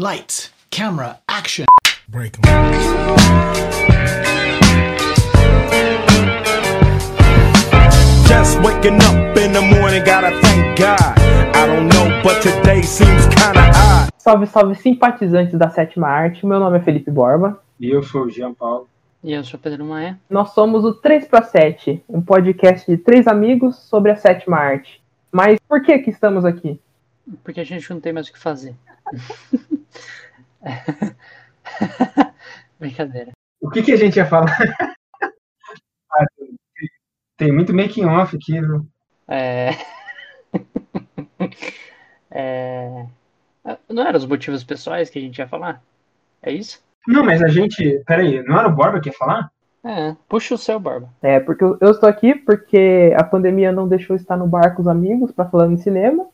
Lights, camera, action. Break. Just waking up in the morning, gotta thank God. I don't know, but today seems kinda odd. Salve, salve simpatizantes da sétima arte. Meu nome é Felipe Borba. E eu sou o Jean Paulo. E eu sou Pedro Maia. Nós somos o 3 para 7, um podcast de três amigos sobre a sétima arte. Mas por que que estamos aqui? Porque a gente não tem mais o que fazer. Brincadeira. O que, que a gente ia falar? Ah, tem- muito making off aqui, viu? É... é... Não eram os motivos pessoais que a gente ia falar? É isso? Não, mas a gente. Peraí, não era o Borba que ia falar? É, puxa o seu, Barba. É, porque eu estou aqui porque a pandemia não deixou eu estar no bar com os amigos para falar de cinema.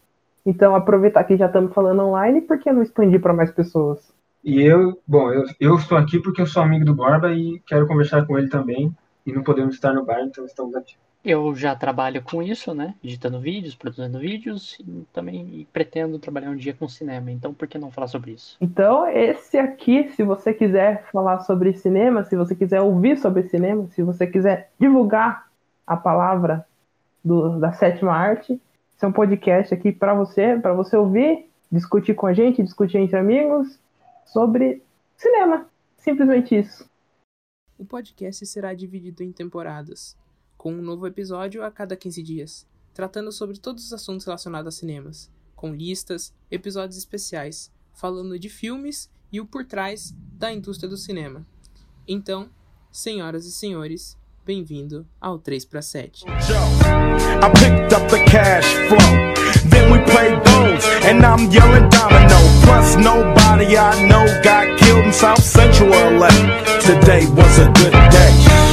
Então aproveitar que já estamos falando online, por que não expandir para mais pessoas? E eu, bom, eu, eu estou aqui porque eu sou amigo do Borba e quero conversar com ele também. E não podemos estar no bar, então estamos aqui. Eu já trabalho com isso, né? Editando vídeos, produzindo vídeos e também pretendo trabalhar um dia com cinema. Então, por que não falar sobre isso? Então, esse aqui, se você quiser falar sobre cinema, se você quiser ouvir sobre cinema, se você quiser divulgar a palavra do- da sétima arte, esse é um podcast aqui para você, para você ouvir, discutir com a gente, discutir entre amigos sobre cinema. Simplesmente isso. O podcast será dividido em temporadas, com um novo episódio a cada 15 dias, tratando sobre todos os assuntos relacionados a cinemas, com listas, episódios especiais, falando de filmes e o por trás da indústria do cinema. Então, senhoras e senhores, bem-vindo ao 3 para 7. Joe, I nobody I know got killed in South Central LA. Today was a good day.